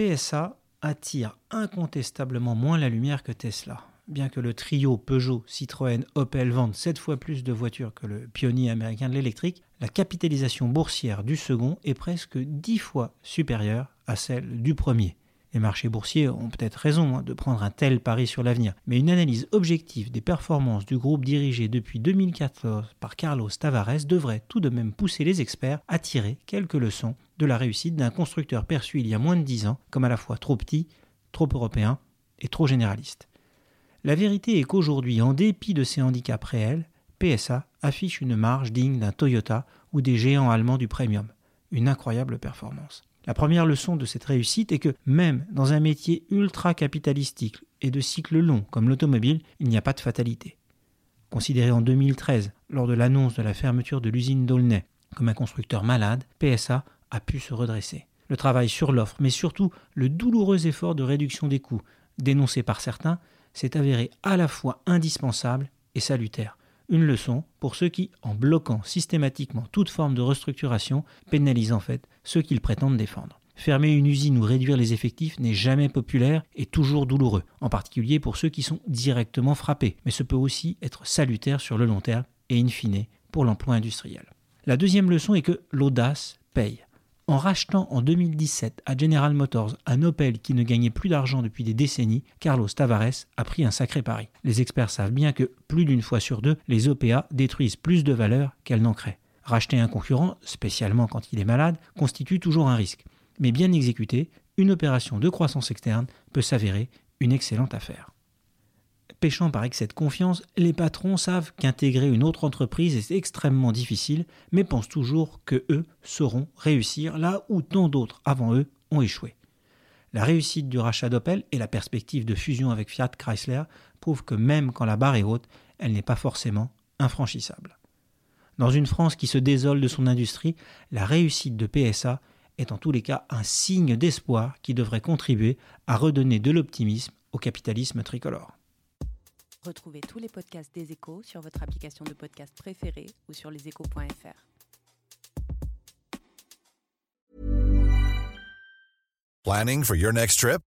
PSA attire incontestablement moins la lumière que Tesla. Bien que le trio Peugeot, Citroën, Opel vende 7 fois plus de voitures que le pionnier américain de l'électrique, la capitalisation boursière du second est presque 10 fois supérieure à celle du premier. Les marchés boursiers ont peut-être raison hein, de prendre un tel pari sur l'avenir, mais une analyse objective des performances du groupe dirigé depuis 2014 par Carlos Tavares devrait tout de même pousser les experts à tirer quelques leçons de la réussite d'un constructeur perçu il y a moins de 10 ans comme à la fois trop petit, trop européen et trop généraliste. La vérité est qu'aujourd'hui, en dépit de ces handicaps réels, PSA affiche une marge digne d'un Toyota ou des géants allemands du premium. Une incroyable performance. La première leçon de cette réussite est que même dans un métier ultra capitalistique et de cycle long comme l'automobile, il n'y a pas de fatalité. Considéré en 2013 lors de l'annonce de la fermeture de l'usine d'Aulnay comme un constructeur malade, PSA a pu se redresser. Le travail sur l'offre, mais surtout le douloureux effort de réduction des coûts, dénoncé par certains, s'est avéré à la fois indispensable et salutaire. Une leçon pour ceux qui, en bloquant systématiquement toute forme de restructuration, pénalisent en fait ceux qu'ils prétendent défendre. Fermer une usine ou réduire les effectifs n'est jamais populaire et toujours douloureux, en particulier pour ceux qui sont directement frappés, mais ce peut aussi être salutaire sur le long terme et in fine pour l'emploi industriel. La deuxième leçon est que l'audace paye. En rachetant en 2017 à General Motors un Opel qui ne gagnait plus d'argent depuis des décennies, Carlos Tavares a pris un sacré pari. Les experts savent bien que, plus d'une fois sur deux, les OPA détruisent plus de valeur qu'elles n'en créent. Racheter un concurrent, spécialement quand il est malade, constitue toujours un risque. Mais bien exécuté, une opération de croissance externe peut s'avérer une excellente affaire péchant par excès de confiance, les patrons savent qu'intégrer une autre entreprise est extrêmement difficile, mais pensent toujours que eux sauront réussir là où tant d'autres avant eux ont échoué. La réussite du rachat d'Opel et la perspective de fusion avec Fiat Chrysler prouvent que même quand la barre est haute, elle n'est pas forcément infranchissable. Dans une France qui se désole de son industrie, la réussite de PSA est en tous les cas un signe d'espoir qui devrait contribuer à redonner de l'optimisme au capitalisme tricolore. Retrouvez tous les podcasts des échos sur votre application de podcast préférée ou sur leséchos.fr. Planning for your next trip?